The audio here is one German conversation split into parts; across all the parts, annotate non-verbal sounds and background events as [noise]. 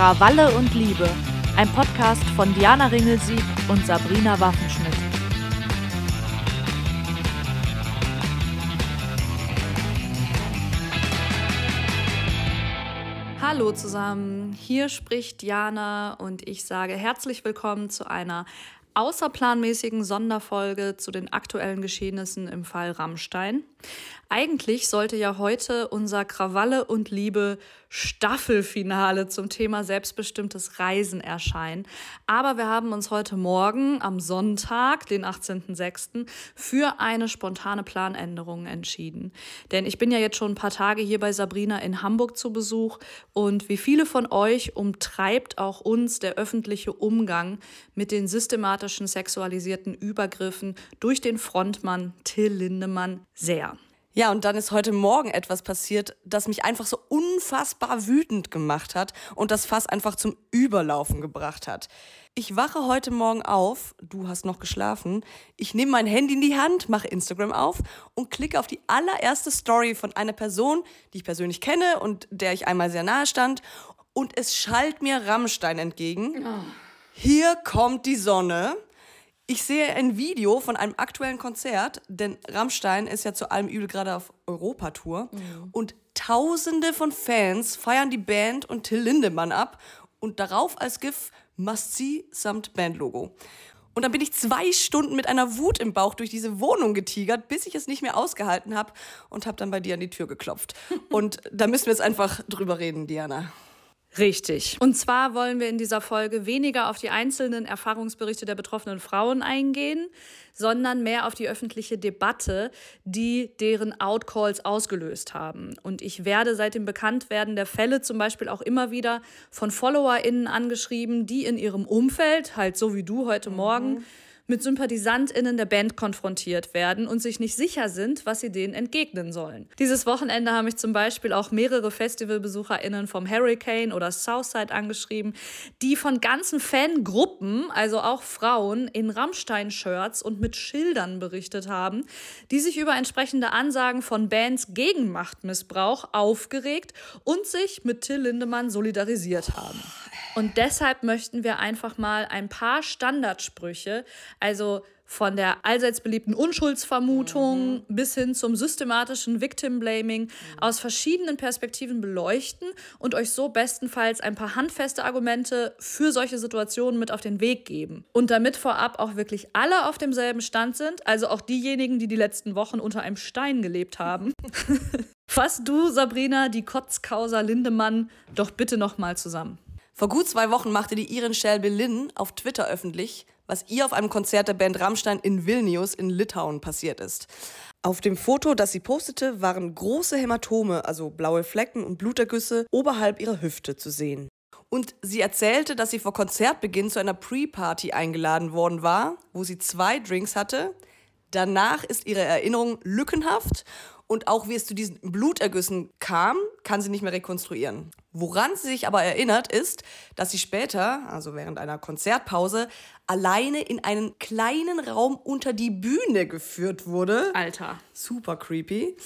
Krawalle und Liebe, ein Podcast von Diana Ringelsieg und Sabrina Waffenschmidt. Hallo zusammen, hier spricht Diana und ich sage herzlich willkommen zu einer außerplanmäßigen Sonderfolge zu den aktuellen Geschehnissen im Fall Rammstein. Eigentlich sollte ja heute unser Krawalle und Liebe Staffelfinale zum Thema selbstbestimmtes Reisen erscheinen. Aber wir haben uns heute Morgen am Sonntag, den 18.06., für eine spontane Planänderung entschieden. Denn ich bin ja jetzt schon ein paar Tage hier bei Sabrina in Hamburg zu Besuch und wie viele von euch umtreibt auch uns der öffentliche Umgang mit den systematischen sexualisierten Übergriffen durch den Frontmann Till Lindemann sehr. Ja, und dann ist heute Morgen etwas passiert, das mich einfach so unfassbar wütend gemacht hat und das Fass einfach zum Überlaufen gebracht hat. Ich wache heute Morgen auf, du hast noch geschlafen, ich nehme mein Handy in die Hand, mache Instagram auf und klicke auf die allererste Story von einer Person, die ich persönlich kenne und der ich einmal sehr nahe stand und es schallt mir Rammstein entgegen. Oh. Hier kommt die Sonne. Ich sehe ein Video von einem aktuellen Konzert, denn Rammstein ist ja zu allem Übel gerade auf Europatour. Mhm. Und Tausende von Fans feiern die Band und Till Lindemann ab und darauf als GIF Must See samt Bandlogo. Und dann bin ich zwei Stunden mit einer Wut im Bauch durch diese Wohnung getigert, bis ich es nicht mehr ausgehalten habe und habe dann bei dir an die Tür geklopft. [laughs] und da müssen wir jetzt einfach drüber reden, Diana. Richtig. Und zwar wollen wir in dieser Folge weniger auf die einzelnen Erfahrungsberichte der betroffenen Frauen eingehen, sondern mehr auf die öffentliche Debatte, die deren Outcalls ausgelöst haben. Und ich werde seit dem Bekanntwerden der Fälle zum Beispiel auch immer wieder von FollowerInnen angeschrieben, die in ihrem Umfeld, halt so wie du heute mhm. Mit SympathisantInnen der Band konfrontiert werden und sich nicht sicher sind, was sie denen entgegnen sollen. Dieses Wochenende haben mich zum Beispiel auch mehrere FestivalbesucherInnen vom Hurricane oder Southside angeschrieben, die von ganzen Fangruppen, also auch Frauen, in Rammstein-Shirts und mit Schildern berichtet haben, die sich über entsprechende Ansagen von Bands gegen Machtmissbrauch aufgeregt und sich mit Till Lindemann solidarisiert haben. Und deshalb möchten wir einfach mal ein paar Standardsprüche, also von der allseits beliebten Unschuldsvermutung mhm. bis hin zum systematischen Victim Blaming mhm. aus verschiedenen Perspektiven beleuchten und euch so bestenfalls ein paar handfeste Argumente für solche Situationen mit auf den Weg geben. Und damit vorab auch wirklich alle auf demselben Stand sind, also auch diejenigen, die die letzten Wochen unter einem Stein gelebt haben. [laughs] Fass du, Sabrina, die Kotzkausa Lindemann doch bitte nochmal zusammen. Vor gut zwei Wochen machte die Irin Shelby Lynn auf Twitter öffentlich, was ihr auf einem Konzert der Band Rammstein in Vilnius in Litauen passiert ist. Auf dem Foto, das sie postete, waren große Hämatome, also blaue Flecken und Blutergüsse, oberhalb ihrer Hüfte zu sehen. Und sie erzählte, dass sie vor Konzertbeginn zu einer Pre-Party eingeladen worden war, wo sie zwei Drinks hatte. Danach ist ihre Erinnerung lückenhaft und auch wie es zu diesen Blutergüssen kam, kann sie nicht mehr rekonstruieren. Woran sie sich aber erinnert, ist, dass sie später, also während einer Konzertpause, alleine in einen kleinen Raum unter die Bühne geführt wurde. Alter. Super creepy.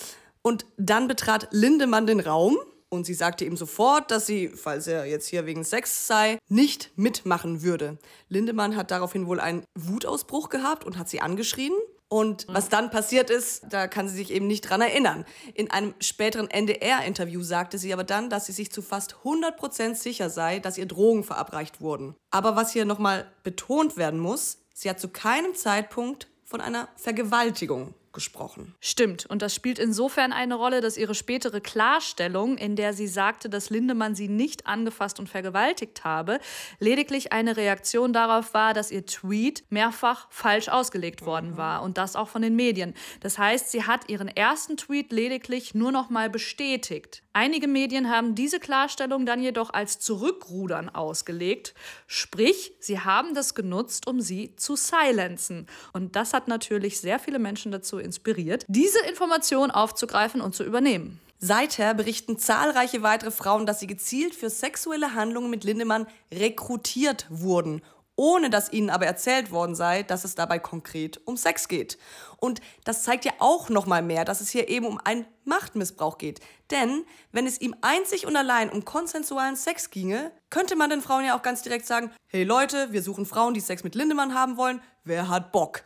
Und dann betrat Lindemann den Raum und sie sagte ihm sofort, dass sie, falls er jetzt hier wegen Sex sei, nicht mitmachen würde. Lindemann hat daraufhin wohl einen Wutausbruch gehabt und hat sie angeschrien. Und was dann passiert ist, da kann sie sich eben nicht dran erinnern. In einem späteren NDR-Interview sagte sie aber dann, dass sie sich zu fast 100% sicher sei, dass ihr Drogen verabreicht wurden. Aber was hier nochmal betont werden muss, sie hat zu keinem Zeitpunkt von einer Vergewaltigung gesprochen. Stimmt. Und das spielt insofern eine Rolle, dass ihre spätere Klarstellung, in der sie sagte, dass Lindemann sie nicht angefasst und vergewaltigt habe, lediglich eine Reaktion darauf war, dass ihr Tweet mehrfach falsch ausgelegt worden mhm. war und das auch von den Medien. Das heißt, sie hat ihren ersten Tweet lediglich nur noch mal bestätigt. Einige Medien haben diese Klarstellung dann jedoch als Zurückrudern ausgelegt, sprich, sie haben das genutzt, um sie zu silenzen. Und das hat natürlich sehr viele Menschen dazu inspiriert, diese Information aufzugreifen und zu übernehmen. Seither berichten zahlreiche weitere Frauen, dass sie gezielt für sexuelle Handlungen mit Lindemann rekrutiert wurden ohne dass ihnen aber erzählt worden sei, dass es dabei konkret um Sex geht. Und das zeigt ja auch noch mal mehr, dass es hier eben um einen Machtmissbrauch geht. Denn wenn es ihm einzig und allein um konsensualen Sex ginge, könnte man den Frauen ja auch ganz direkt sagen, hey Leute, wir suchen Frauen, die Sex mit Lindemann haben wollen, wer hat Bock?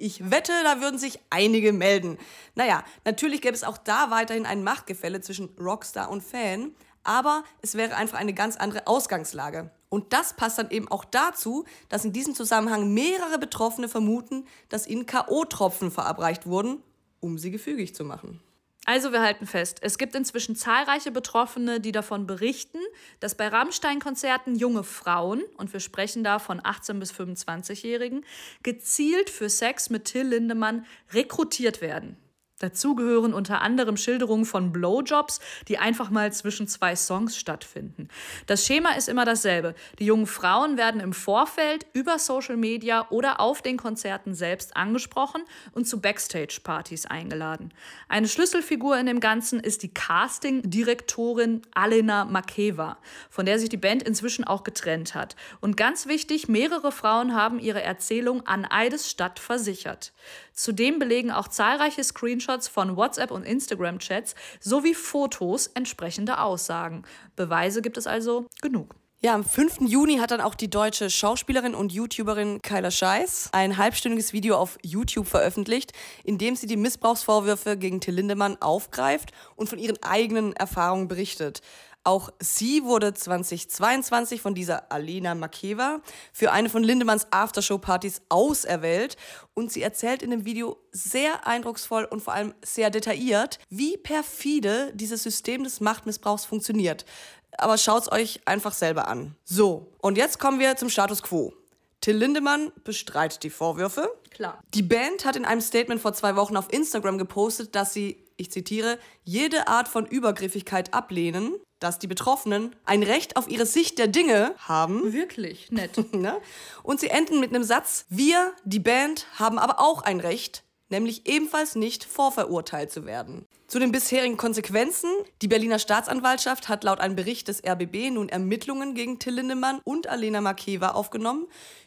Ich wette, da würden sich einige melden. Naja, natürlich gäbe es auch da weiterhin ein Machtgefälle zwischen Rockstar und Fan, aber es wäre einfach eine ganz andere Ausgangslage. Und das passt dann eben auch dazu, dass in diesem Zusammenhang mehrere Betroffene vermuten, dass ihnen K.O.-Tropfen verabreicht wurden, um sie gefügig zu machen. Also wir halten fest, es gibt inzwischen zahlreiche Betroffene, die davon berichten, dass bei Rammstein-Konzerten junge Frauen, und wir sprechen da von 18- bis 25-Jährigen, gezielt für Sex mit Till Lindemann rekrutiert werden. Dazu gehören unter anderem Schilderungen von Blowjobs, die einfach mal zwischen zwei Songs stattfinden. Das Schema ist immer dasselbe. Die jungen Frauen werden im Vorfeld über Social Media oder auf den Konzerten selbst angesprochen und zu Backstage-Partys eingeladen. Eine Schlüsselfigur in dem Ganzen ist die Casting-Direktorin Alena Makeva, von der sich die Band inzwischen auch getrennt hat. Und ganz wichtig, mehrere Frauen haben ihre Erzählung an Eidesstadt versichert. Zudem belegen auch zahlreiche Screenshots von WhatsApp- und Instagram-Chats sowie Fotos entsprechende Aussagen. Beweise gibt es also genug. Ja, am 5. Juni hat dann auch die deutsche Schauspielerin und YouTuberin Kyla Scheiß ein halbstündiges Video auf YouTube veröffentlicht, in dem sie die Missbrauchsvorwürfe gegen Till Lindemann aufgreift und von ihren eigenen Erfahrungen berichtet. Auch sie wurde 2022 von dieser Alena Makeva für eine von Lindemanns Aftershow-Partys auserwählt und sie erzählt in dem Video sehr eindrucksvoll und vor allem sehr detailliert, wie perfide dieses System des Machtmissbrauchs funktioniert. Aber schaut's euch einfach selber an. So, und jetzt kommen wir zum Status quo. Till Lindemann bestreitet die Vorwürfe. Klar. Die Band hat in einem Statement vor zwei Wochen auf Instagram gepostet, dass sie, ich zitiere, jede Art von Übergriffigkeit ablehnen dass die Betroffenen ein Recht auf ihre Sicht der Dinge haben. Wirklich nett. [laughs] ne? Und sie enden mit einem Satz, wir, die Band, haben aber auch ein Recht, nämlich ebenfalls nicht vorverurteilt zu werden. Zu den bisherigen Konsequenzen. Die Berliner Staatsanwaltschaft hat laut einem Bericht des RBB nun Ermittlungen gegen Till Lindemann und Alena Makeva aufgenommen.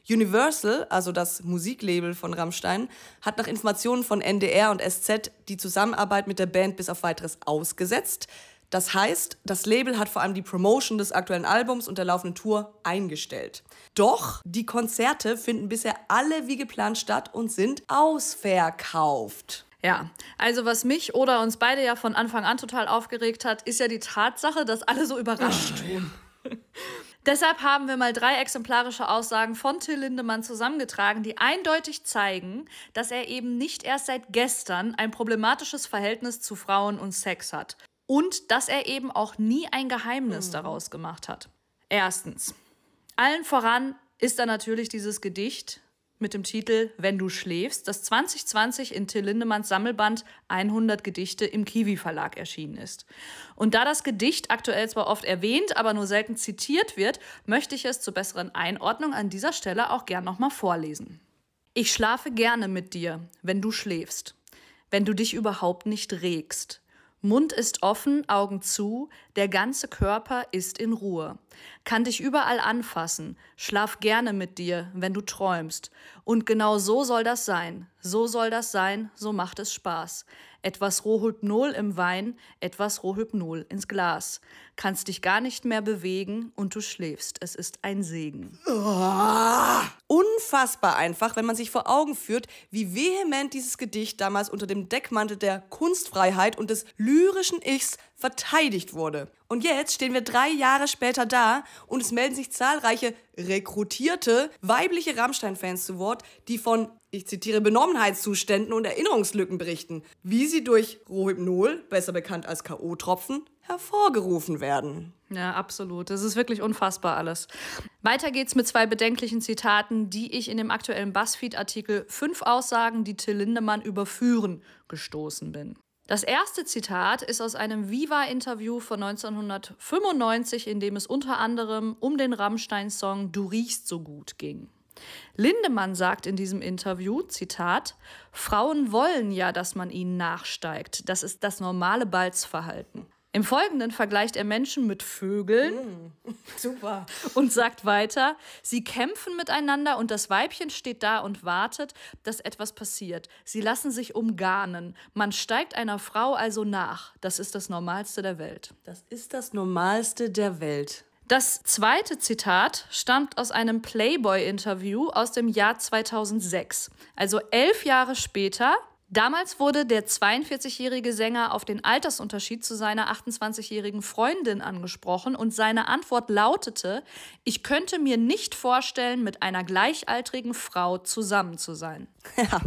Universal, also das Musiklabel von Rammstein, hat nach Informationen von NDR und SZ die Zusammenarbeit mit der Band bis auf weiteres ausgesetzt. Das heißt, das Label hat vor allem die Promotion des aktuellen Albums und der laufenden Tour eingestellt. Doch die Konzerte finden bisher alle wie geplant statt und sind ausverkauft. Ja, also was mich oder uns beide ja von Anfang an total aufgeregt hat, ist ja die Tatsache, dass alle so überrascht tun. [laughs] Deshalb haben wir mal drei exemplarische Aussagen von Till Lindemann zusammengetragen, die eindeutig zeigen, dass er eben nicht erst seit gestern ein problematisches Verhältnis zu Frauen und Sex hat und dass er eben auch nie ein Geheimnis mhm. daraus gemacht hat. Erstens, allen voran ist da natürlich dieses Gedicht mit dem Titel Wenn du schläfst, das 2020 in Till Lindemanns Sammelband 100 Gedichte im Kiwi Verlag erschienen ist. Und da das Gedicht aktuell zwar oft erwähnt, aber nur selten zitiert wird, möchte ich es zur besseren Einordnung an dieser Stelle auch gern nochmal vorlesen. Ich schlafe gerne mit dir, wenn du schläfst, wenn du dich überhaupt nicht regst, Mund ist offen, Augen zu, der ganze Körper ist in Ruhe. Kann dich überall anfassen, schlaf gerne mit dir, wenn du träumst. Und genau so soll das sein. So soll das sein, so macht es Spaß. Etwas Rohhypnol im Wein, etwas Rohhypnol ins Glas. Kannst dich gar nicht mehr bewegen und du schläfst. Es ist ein Segen. Oh, unfassbar einfach, wenn man sich vor Augen führt, wie vehement dieses Gedicht damals unter dem Deckmantel der Kunstfreiheit und des lyrischen Ichs verteidigt wurde. Und jetzt stehen wir drei Jahre später da und es melden sich zahlreiche rekrutierte weibliche Rammstein-Fans zu Wort, die von, ich zitiere, Benommenheitszuständen und Erinnerungslücken berichten, wie sie durch Rohypnol, besser bekannt als K.O.-Tropfen, hervorgerufen werden. Ja, absolut. Das ist wirklich unfassbar alles. Weiter geht's mit zwei bedenklichen Zitaten, die ich in dem aktuellen BuzzFeed-Artikel Fünf Aussagen, die Till Lindemann überführen, gestoßen bin. Das erste Zitat ist aus einem Viva-Interview von 1995, in dem es unter anderem um den Rammstein-Song Du riechst so gut ging. Lindemann sagt in diesem Interview, Zitat, Frauen wollen ja, dass man ihnen nachsteigt. Das ist das normale Balzverhalten. Im Folgenden vergleicht er Menschen mit Vögeln. Mm, [laughs] super. Und sagt weiter, sie kämpfen miteinander und das Weibchen steht da und wartet, dass etwas passiert. Sie lassen sich umgarnen. Man steigt einer Frau also nach. Das ist das Normalste der Welt. Das ist das Normalste der Welt. Das zweite Zitat stammt aus einem Playboy-Interview aus dem Jahr 2006. Also elf Jahre später Damals wurde der 42-jährige Sänger auf den Altersunterschied zu seiner 28-jährigen Freundin angesprochen und seine Antwort lautete, ich könnte mir nicht vorstellen, mit einer gleichaltrigen Frau zusammen zu sein. [laughs] Ja,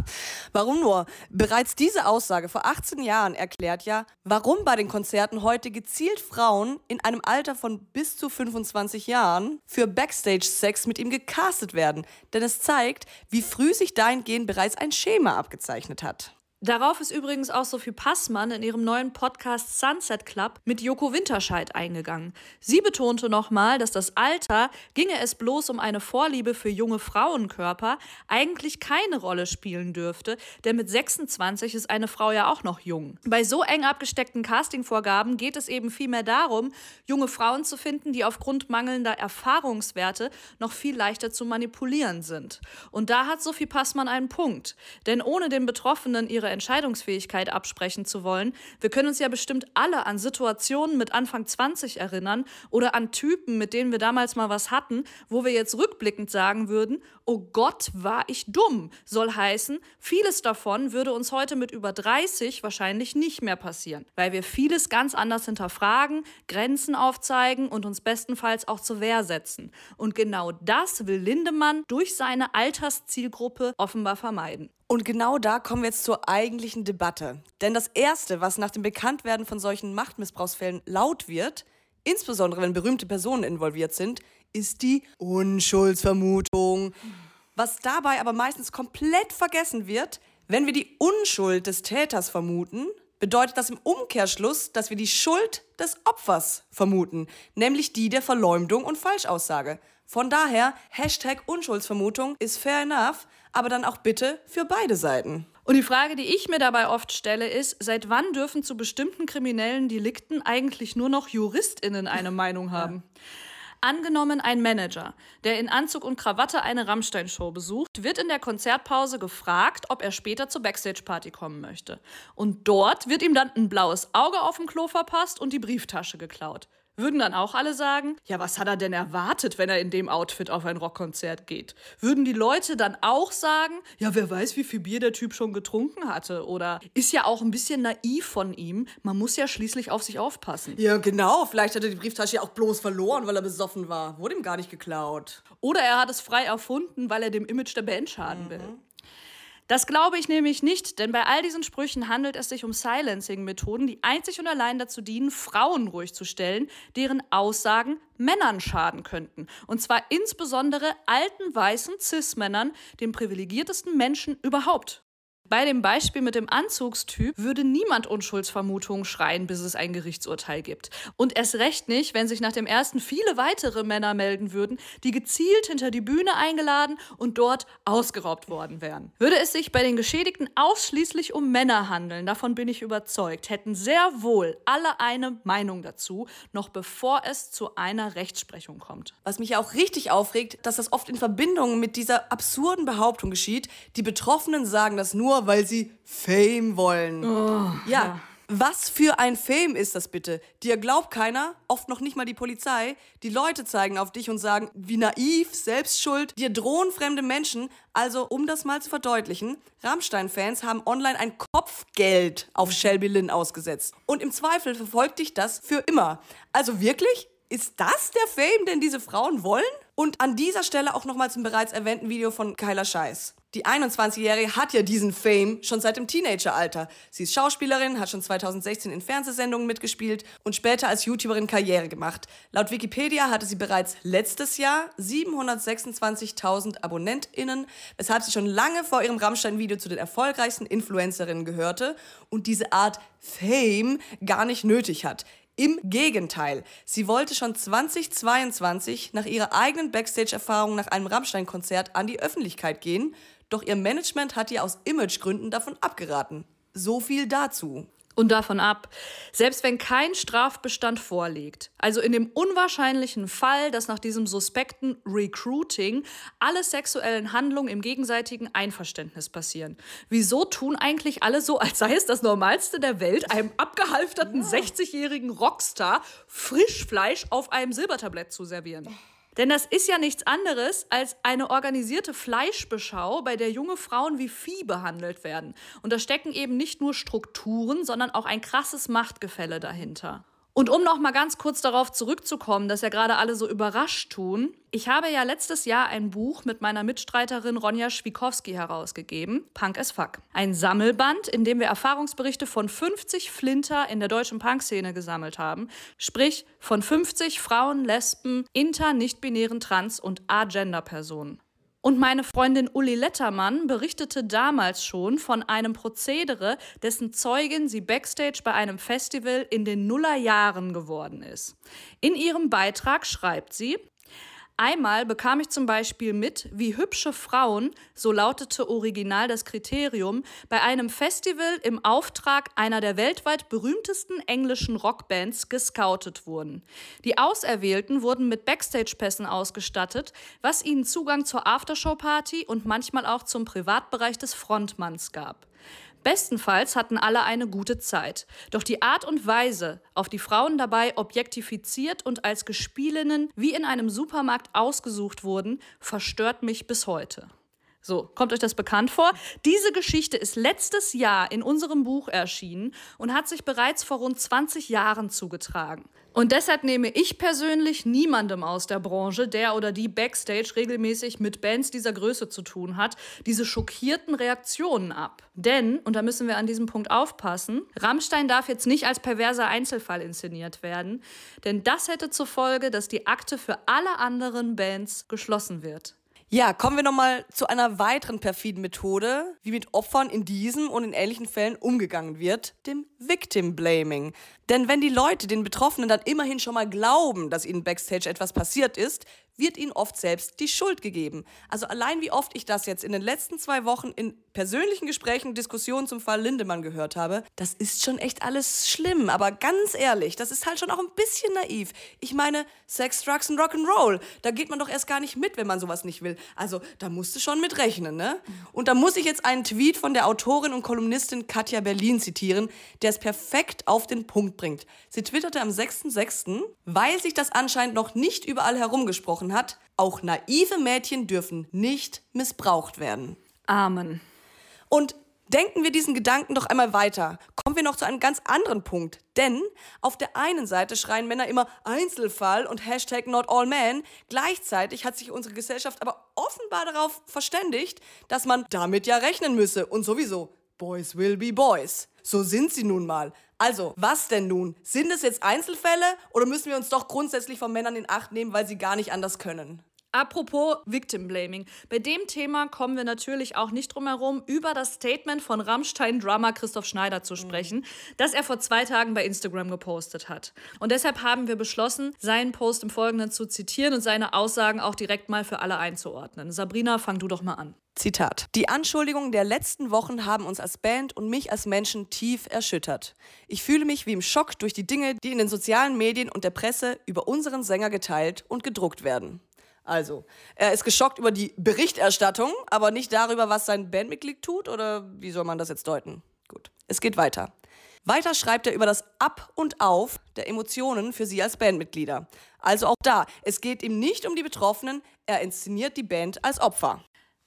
warum nur? Bereits diese Aussage vor 18 Jahren erklärt ja, warum bei den Konzerten heute gezielt Frauen in einem Alter von bis zu 25 Jahren für Backstage-Sex mit ihm gecastet werden. Denn es zeigt, wie früh sich dahingehend bereits ein Schema abgezeichnet hat. Darauf ist übrigens auch Sophie Passmann in ihrem neuen Podcast Sunset Club mit Joko Winterscheid eingegangen. Sie betonte nochmal, dass das Alter, ginge es bloß um eine Vorliebe für junge Frauenkörper, eigentlich keine Rolle spielen dürfte, denn mit 26 ist eine Frau ja auch noch jung. Bei so eng abgesteckten Castingvorgaben geht es eben vielmehr darum, junge Frauen zu finden, die aufgrund mangelnder Erfahrungswerte noch viel leichter zu manipulieren sind. Und da hat Sophie Passmann einen Punkt, denn ohne den Betroffenen ihre ihre Entscheidungsfähigkeit absprechen zu wollen. Wir können uns ja bestimmt alle an Situationen mit Anfang 20 erinnern oder an Typen, mit denen wir damals mal was hatten, wo wir jetzt rückblickend sagen würden, oh Gott, war ich dumm. Soll heißen, vieles davon würde uns heute mit über 30 wahrscheinlich nicht mehr passieren, weil wir vieles ganz anders hinterfragen, Grenzen aufzeigen und uns bestenfalls auch zur Wehr setzen. Und genau das will Lindemann durch seine Alterszielgruppe offenbar vermeiden. Und genau da kommen wir jetzt zur eigentlichen Debatte. Denn das Erste, was nach dem Bekanntwerden von solchen Machtmissbrauchsfällen laut wird, insbesondere wenn berühmte Personen involviert sind, ist die Unschuldsvermutung. Was dabei aber meistens komplett vergessen wird, wenn wir die Unschuld des Täters vermuten, bedeutet das im Umkehrschluss, dass wir die Schuld des Opfers vermuten, nämlich die der Verleumdung und Falschaussage. Von daher, Hashtag Unschuldsvermutung ist fair enough, aber dann auch bitte für beide Seiten. Und die Frage, die ich mir dabei oft stelle, ist, seit wann dürfen zu bestimmten kriminellen Delikten eigentlich nur noch JuristInnen eine Meinung haben? Angenommen, ein Manager, der in Anzug und Krawatte eine Rammstein-Show besucht, wird in der Konzertpause gefragt, ob er später zur Backstage-Party kommen möchte. Und dort wird ihm dann ein blaues Auge auf dem Klo verpasst und die Brieftasche geklaut. Würden dann auch alle sagen, ja, was hat er denn erwartet, wenn er in dem Outfit auf ein Rockkonzert geht? Würden die Leute dann auch sagen, ja, wer weiß, wie viel Bier der Typ schon getrunken hatte? Oder ist ja auch ein bisschen naiv von ihm, man muss ja schließlich auf sich aufpassen. Ja, genau, vielleicht hat er die Brieftasche ja auch bloß verloren, weil er besoffen war. Wurde ihm gar nicht geklaut. Oder er hat es frei erfunden, weil er dem Image der Band schaden mhm. will. Das glaube ich nämlich nicht, denn bei all diesen Sprüchen handelt es sich um Silencing-Methoden, die einzig und allein dazu dienen, Frauen ruhig zu stellen, deren Aussagen Männern schaden könnten. Und zwar insbesondere alten weißen Cis-Männern, den privilegiertesten Menschen überhaupt. Bei dem Beispiel mit dem Anzugstyp würde niemand Unschuldsvermutungen schreien, bis es ein Gerichtsurteil gibt. Und erst recht nicht, wenn sich nach dem ersten viele weitere Männer melden würden, die gezielt hinter die Bühne eingeladen und dort ausgeraubt worden wären. Würde es sich bei den Geschädigten ausschließlich um Männer handeln, davon bin ich überzeugt, hätten sehr wohl alle eine Meinung dazu, noch bevor es zu einer Rechtsprechung kommt. Was mich auch richtig aufregt, dass das oft in Verbindung mit dieser absurden Behauptung geschieht, die Betroffenen sagen das nur, nur weil sie Fame wollen. Oh, ja. ja. Was für ein Fame ist das bitte? Dir glaubt keiner, oft noch nicht mal die Polizei. Die Leute zeigen auf dich und sagen, wie naiv, selbstschuld. Dir drohen fremde Menschen. Also, um das mal zu verdeutlichen, Rammstein-Fans haben online ein Kopfgeld auf Shelby Lynn ausgesetzt. Und im Zweifel verfolgt dich das für immer. Also wirklich? Ist das der Fame, den diese Frauen wollen? Und an dieser Stelle auch nochmal zum bereits erwähnten Video von Kyla Scheiß. Die 21-Jährige hat ja diesen Fame schon seit dem Teenageralter. Sie ist Schauspielerin, hat schon 2016 in Fernsehsendungen mitgespielt und später als YouTuberin Karriere gemacht. Laut Wikipedia hatte sie bereits letztes Jahr 726.000 AbonnentInnen, weshalb sie schon lange vor ihrem Rammstein-Video zu den erfolgreichsten Influencerinnen gehörte und diese Art Fame gar nicht nötig hat. Im Gegenteil, sie wollte schon 2022 nach ihrer eigenen Backstage-Erfahrung nach einem Rammstein-Konzert an die Öffentlichkeit gehen, doch ihr Management hat ihr aus Imagegründen davon abgeraten. So viel dazu. Und davon ab, selbst wenn kein Strafbestand vorliegt, also in dem unwahrscheinlichen Fall, dass nach diesem suspekten Recruiting alle sexuellen Handlungen im gegenseitigen Einverständnis passieren. Wieso tun eigentlich alle so, als sei es das Normalste der Welt, einem abgehalfterten ja. 60-jährigen Rockstar Frischfleisch auf einem Silbertablett zu servieren? Denn das ist ja nichts anderes als eine organisierte Fleischbeschau, bei der junge Frauen wie Vieh behandelt werden. Und da stecken eben nicht nur Strukturen, sondern auch ein krasses Machtgefälle dahinter. Und um noch mal ganz kurz darauf zurückzukommen, dass ja gerade alle so überrascht tun, ich habe ja letztes Jahr ein Buch mit meiner Mitstreiterin Ronja Schwikowski herausgegeben, Punk as Fuck. Ein Sammelband, in dem wir Erfahrungsberichte von 50 Flinter in der deutschen Punk-Szene gesammelt haben, sprich von 50 Frauen, Lesben, inter, nicht-binären, trans- und agender-Personen. Und meine Freundin Uli Lettermann berichtete damals schon von einem Prozedere, dessen Zeugin sie backstage bei einem Festival in den Nullerjahren geworden ist. In ihrem Beitrag schreibt sie, Einmal bekam ich zum Beispiel mit, wie hübsche Frauen, so lautete original das Kriterium, bei einem Festival im Auftrag einer der weltweit berühmtesten englischen Rockbands gescoutet wurden. Die Auserwählten wurden mit Backstage-Pässen ausgestattet, was ihnen Zugang zur Aftershow-Party und manchmal auch zum Privatbereich des Frontmanns gab. Bestenfalls hatten alle eine gute Zeit. Doch die Art und Weise, auf die Frauen dabei objektifiziert und als Gespielinnen wie in einem Supermarkt ausgesucht wurden, verstört mich bis heute. So, kommt euch das bekannt vor? Diese Geschichte ist letztes Jahr in unserem Buch erschienen und hat sich bereits vor rund 20 Jahren zugetragen. Und deshalb nehme ich persönlich niemandem aus der Branche, der oder die backstage regelmäßig mit Bands dieser Größe zu tun hat, diese schockierten Reaktionen ab. Denn, und da müssen wir an diesem Punkt aufpassen, Rammstein darf jetzt nicht als perverser Einzelfall inszeniert werden, denn das hätte zur Folge, dass die Akte für alle anderen Bands geschlossen wird. Ja, kommen wir nochmal zu einer weiteren perfiden Methode, wie mit Opfern in diesem und in ähnlichen Fällen umgegangen wird, dem Victim Blaming. Denn wenn die Leute den Betroffenen dann immerhin schon mal glauben, dass ihnen backstage etwas passiert ist, wird ihnen oft selbst die Schuld gegeben. Also allein wie oft ich das jetzt in den letzten zwei Wochen in persönlichen Gesprächen, Diskussionen zum Fall Lindemann gehört habe, das ist schon echt alles schlimm. Aber ganz ehrlich, das ist halt schon auch ein bisschen naiv. Ich meine, Sex, Drugs und Rock'n'Roll, da geht man doch erst gar nicht mit, wenn man sowas nicht will. Also da musst du schon mit rechnen, ne? Und da muss ich jetzt einen Tweet von der Autorin und Kolumnistin Katja Berlin zitieren, der es perfekt auf den Punkt bringt. Sie twitterte am 6.6., weil sich das anscheinend noch nicht überall herumgesprochen gesprochen hat, auch naive Mädchen dürfen nicht missbraucht werden. Amen. Und denken wir diesen Gedanken doch einmal weiter. Kommen wir noch zu einem ganz anderen Punkt. Denn auf der einen Seite schreien Männer immer Einzelfall und Hashtag not all men. Gleichzeitig hat sich unsere Gesellschaft aber offenbar darauf verständigt, dass man damit ja rechnen müsse. Und sowieso, Boys will be Boys. So sind sie nun mal. Also, was denn nun? Sind es jetzt Einzelfälle oder müssen wir uns doch grundsätzlich von Männern in Acht nehmen, weil sie gar nicht anders können? Apropos Victim Blaming. Bei dem Thema kommen wir natürlich auch nicht drum herum, über das Statement von Rammstein-Drummer Christoph Schneider zu sprechen, mhm. das er vor zwei Tagen bei Instagram gepostet hat. Und deshalb haben wir beschlossen, seinen Post im Folgenden zu zitieren und seine Aussagen auch direkt mal für alle einzuordnen. Sabrina, fang du doch mal an. Zitat. Die Anschuldigungen der letzten Wochen haben uns als Band und mich als Menschen tief erschüttert. Ich fühle mich wie im Schock durch die Dinge, die in den sozialen Medien und der Presse über unseren Sänger geteilt und gedruckt werden. Also, er ist geschockt über die Berichterstattung, aber nicht darüber, was sein Bandmitglied tut, oder wie soll man das jetzt deuten? Gut, es geht weiter. Weiter schreibt er über das Ab und Auf der Emotionen für sie als Bandmitglieder. Also auch da, es geht ihm nicht um die Betroffenen, er inszeniert die Band als Opfer.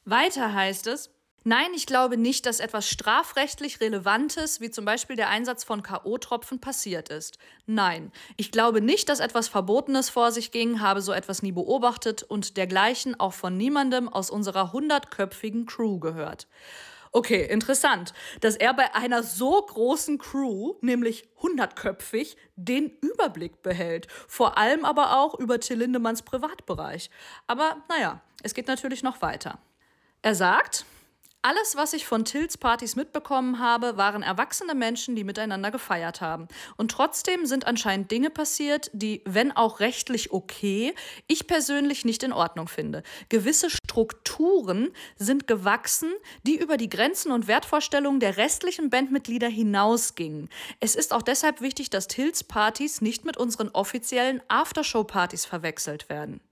Weiter heißt es, Nein, ich glaube nicht, dass etwas strafrechtlich Relevantes, wie zum Beispiel der Einsatz von K.O.-Tropfen, passiert ist. Nein, ich glaube nicht, dass etwas Verbotenes vor sich ging, habe so etwas nie beobachtet und dergleichen auch von niemandem aus unserer hundertköpfigen Crew gehört. Okay, interessant, dass er bei einer so großen Crew, nämlich hundertköpfig, den Überblick behält. Vor allem aber auch über Till Lindemanns Privatbereich. Aber naja, es geht natürlich noch weiter. Er sagt, Alles, was ich von Tills Partys mitbekommen habe, waren erwachsene Menschen, die miteinander gefeiert haben. Und trotzdem sind anscheinend Dinge passiert, die, wenn auch rechtlich okay, ich persönlich nicht in Ordnung finde. Gewisse Strukturen sind gewachsen, die über die Grenzen und Wertvorstellungen der restlichen Bandmitglieder hinausgingen. Es ist auch deshalb wichtig, dass Tills Partys nicht mit unseren offiziellen Aftershow-Partys verwechselt werden.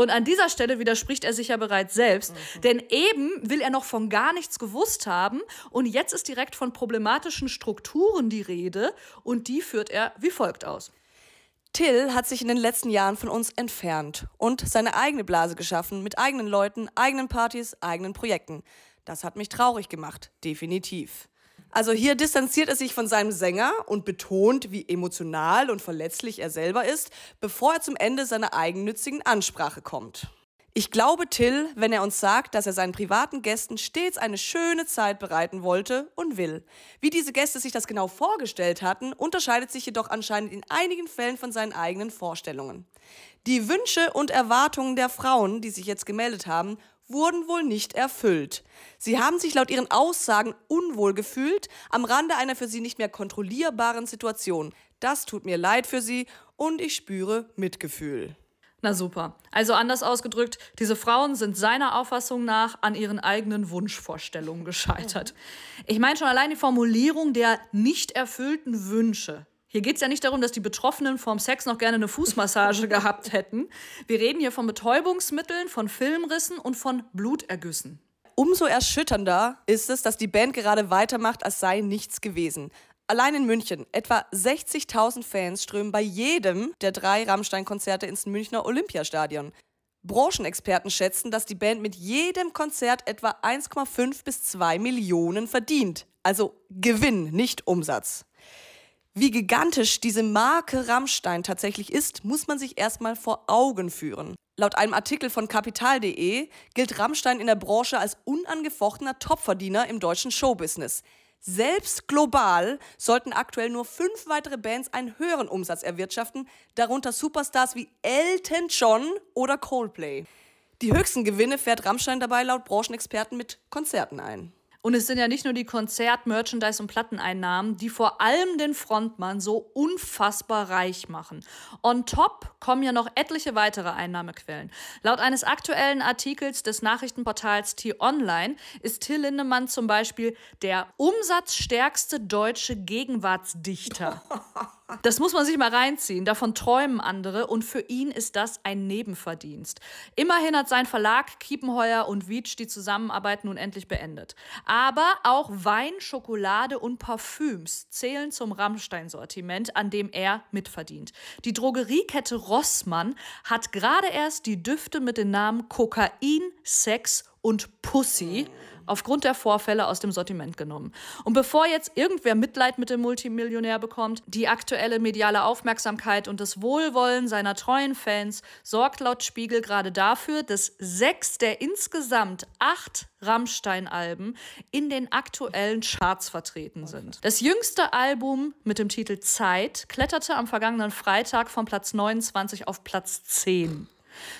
Und an dieser Stelle widerspricht er sich ja bereits selbst, mhm. denn eben will er noch von gar nichts gewusst haben und jetzt ist direkt von problematischen Strukturen die Rede und die führt er wie folgt aus. Till hat sich in den letzten Jahren von uns entfernt und seine eigene Blase geschaffen mit eigenen Leuten, eigenen Partys, eigenen Projekten. Das hat mich traurig gemacht, definitiv. Also hier distanziert er sich von seinem Sänger und betont, wie emotional und verletzlich er selber ist, bevor er zum Ende seiner eigennützigen Ansprache kommt. Ich glaube Till, wenn er uns sagt, dass er seinen privaten Gästen stets eine schöne Zeit bereiten wollte und will. Wie diese Gäste sich das genau vorgestellt hatten, unterscheidet sich jedoch anscheinend in einigen Fällen von seinen eigenen Vorstellungen. Die Wünsche und Erwartungen der Frauen, die sich jetzt gemeldet haben, wurden wohl nicht erfüllt. Sie haben sich laut ihren Aussagen unwohl gefühlt am Rande einer für sie nicht mehr kontrollierbaren Situation. Das tut mir leid für sie und ich spüre Mitgefühl. Na super. Also anders ausgedrückt, diese Frauen sind seiner Auffassung nach an ihren eigenen Wunschvorstellungen gescheitert. Ich meine schon allein die Formulierung der nicht erfüllten Wünsche hier geht es ja nicht darum, dass die Betroffenen vom Sex noch gerne eine Fußmassage [laughs] gehabt hätten. Wir reden hier von Betäubungsmitteln, von Filmrissen und von Blutergüssen. Umso erschütternder ist es, dass die Band gerade weitermacht, als sei nichts gewesen. Allein in München etwa 60.000 Fans strömen bei jedem der drei Rammstein-Konzerte ins Münchner Olympiastadion. Branchenexperten schätzen, dass die Band mit jedem Konzert etwa 1,5 bis 2 Millionen verdient. Also Gewinn, nicht Umsatz. Wie gigantisch diese Marke Rammstein tatsächlich ist, muss man sich erstmal vor Augen führen. Laut einem Artikel von kapital.de gilt Rammstein in der Branche als unangefochtener Topverdiener im deutschen Showbusiness. Selbst global sollten aktuell nur fünf weitere Bands einen höheren Umsatz erwirtschaften, darunter Superstars wie Elton John oder Coldplay. Die höchsten Gewinne fährt Rammstein dabei laut Branchenexperten mit Konzerten ein. Und es sind ja nicht nur die Konzert-, Merchandise- und Platteneinnahmen, die vor allem den Frontmann so unfassbar reich machen. On top kommen ja noch etliche weitere Einnahmequellen. Laut eines aktuellen Artikels des Nachrichtenportals T-Online ist Till Lindemann zum Beispiel der umsatzstärkste deutsche Gegenwartsdichter. [laughs] Das muss man sich mal reinziehen. Davon träumen andere und für ihn ist das ein Nebenverdienst. Immerhin hat sein Verlag Kiepenheuer und Wietsch die Zusammenarbeit nun endlich beendet. Aber auch Wein, Schokolade und Parfüms zählen zum Rammstein-Sortiment, an dem er mitverdient. Die Drogeriekette Rossmann hat gerade erst die Düfte mit den Namen Kokain, Sex und Pussy aufgrund der Vorfälle aus dem Sortiment genommen. Und bevor jetzt irgendwer Mitleid mit dem Multimillionär bekommt, die aktuelle mediale Aufmerksamkeit und das Wohlwollen seiner treuen Fans sorgt laut Spiegel gerade dafür, dass sechs der insgesamt acht Rammstein-Alben in den aktuellen Charts vertreten sind. Das jüngste Album mit dem Titel Zeit kletterte am vergangenen Freitag von Platz 29 auf Platz 10.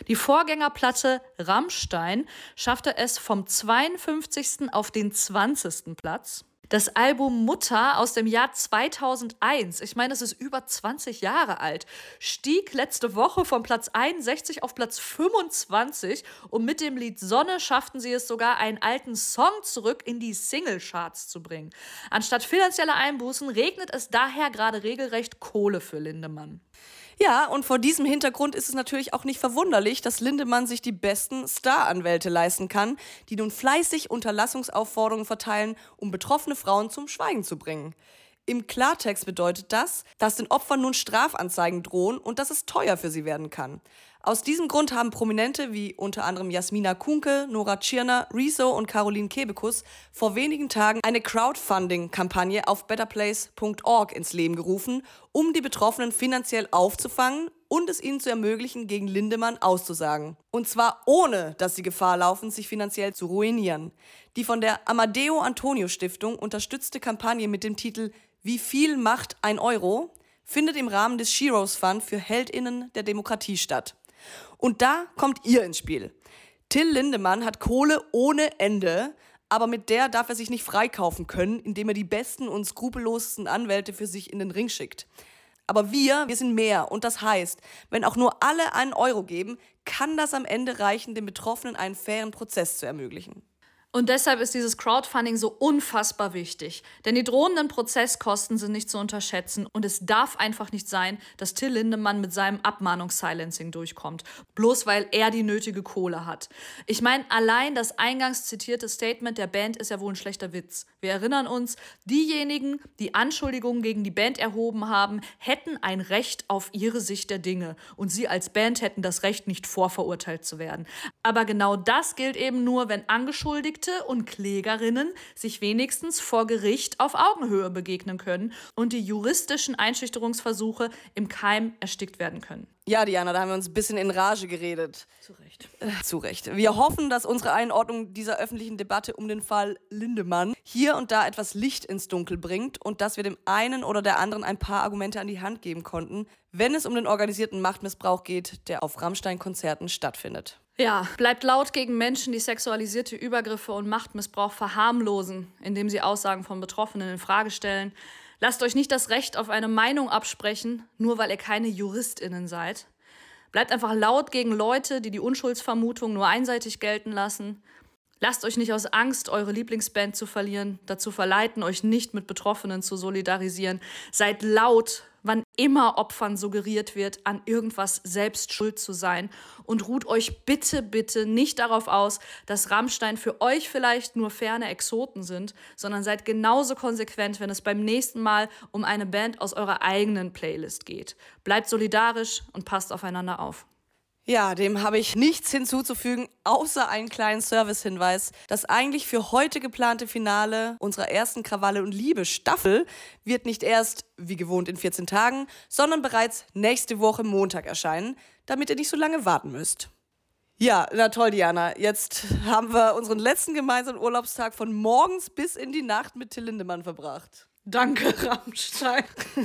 Die Vorgängerplatte Rammstein schaffte es vom 52. auf den 20. Platz. Das Album Mutter aus dem Jahr 2001, ich meine, es ist über 20 Jahre alt, stieg letzte Woche von Platz 61 auf Platz 25 und mit dem Lied Sonne schafften sie es sogar, einen alten Song zurück in die Singlecharts zu bringen. Anstatt finanzieller Einbußen regnet es daher gerade regelrecht Kohle für Lindemann. Ja, und vor diesem Hintergrund ist es natürlich auch nicht verwunderlich, dass Lindemann sich die besten Staranwälte leisten kann, die nun fleißig Unterlassungsaufforderungen verteilen, um betroffene Frauen zum Schweigen zu bringen. Im Klartext bedeutet das, dass den Opfern nun Strafanzeigen drohen und dass es teuer für sie werden kann. Aus diesem Grund haben Prominente wie unter anderem Jasmina Kunke, Nora Tschirner, Rezo und Caroline Kebekus vor wenigen Tagen eine Crowdfunding-Kampagne auf betterplace.org ins Leben gerufen, um die Betroffenen finanziell aufzufangen und es ihnen zu ermöglichen, gegen Lindemann auszusagen. Und zwar ohne, dass sie Gefahr laufen, sich finanziell zu ruinieren. Die von der Amadeo Antonio Stiftung unterstützte Kampagne mit dem Titel Wie viel macht ein Euro findet im Rahmen des Sheroes Fund für Heldinnen der Demokratie statt. Und da kommt ihr ins Spiel. Till Lindemann hat Kohle ohne Ende, aber mit der darf er sich nicht freikaufen können, indem er die besten und skrupellosesten Anwälte für sich in den Ring schickt. Aber wir, wir sind mehr. Und das heißt, wenn auch nur alle einen Euro geben, kann das am Ende reichen, den Betroffenen einen fairen Prozess zu ermöglichen. Und deshalb ist dieses Crowdfunding so unfassbar wichtig. Denn die drohenden Prozesskosten sind nicht zu unterschätzen und es darf einfach nicht sein, dass Till Lindemann mit seinem Abmahnungssilencing durchkommt. Bloß weil er die nötige Kohle hat. Ich meine, allein das eingangs zitierte Statement der Band ist ja wohl ein schlechter Witz. Wir erinnern uns, diejenigen, die Anschuldigungen gegen die Band erhoben haben, hätten ein Recht auf ihre Sicht der Dinge. Und sie als Band hätten das Recht, nicht vorverurteilt zu werden. Aber genau das gilt eben nur, wenn angeschuldigt Beschuldigte und Klägerinnen sich wenigstens vor Gericht auf Augenhöhe begegnen können und die juristischen Einschüchterungsversuche im Keim erstickt werden können. Ja, Diana, da haben wir uns ein bisschen in Rage geredet. Zu Recht. Äh, zu Recht. Wir hoffen, dass unsere Einordnung dieser öffentlichen Debatte um den Fall Lindemann hier und da etwas Licht ins Dunkel bringt und dass wir dem einen oder der anderen ein paar Argumente an die Hand geben konnten, wenn es um den organisierten Machtmissbrauch geht, der auf Rammstein-Konzerten stattfindet. Ja, bleibt laut gegen Menschen, die sexualisierte Übergriffe und Machtmissbrauch verharmlosen, indem sie Aussagen von Betroffenen in Frage stellen. Lasst euch nicht das Recht auf eine Meinung absprechen, nur weil ihr keine JuristInnen seid. Bleibt einfach laut gegen Leute, die die Unschuldsvermutung nur einseitig gelten lassen. Lasst euch nicht aus Angst, eure Lieblingsband zu verlieren, dazu verleiten, euch nicht mit Betroffenen zu solidarisieren. Seid laut, wann immer Opfern suggeriert wird, an irgendwas selbst schuld zu sein. Und ruht euch bitte, bitte nicht darauf aus, dass Rammstein für euch vielleicht nur ferne Exoten sind, sondern seid genauso konsequent, wenn es beim nächsten Mal um eine Band aus eurer eigenen Playlist geht. Bleibt solidarisch und passt aufeinander auf. Ja, dem habe ich nichts hinzuzufügen, außer einen kleinen Servicehinweis. Das eigentlich für heute geplante Finale unserer ersten Krawalle und Liebe Staffel wird nicht erst, wie gewohnt, in 14 Tagen, sondern bereits nächste Woche Montag erscheinen, damit ihr nicht so lange warten müsst. Ja, na toll, Diana. Jetzt haben wir unseren letzten gemeinsamen Urlaubstag von morgens bis in die Nacht mit Till Lindemann verbracht. Danke, Rammstein.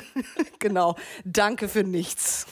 [laughs] genau. Danke für nichts.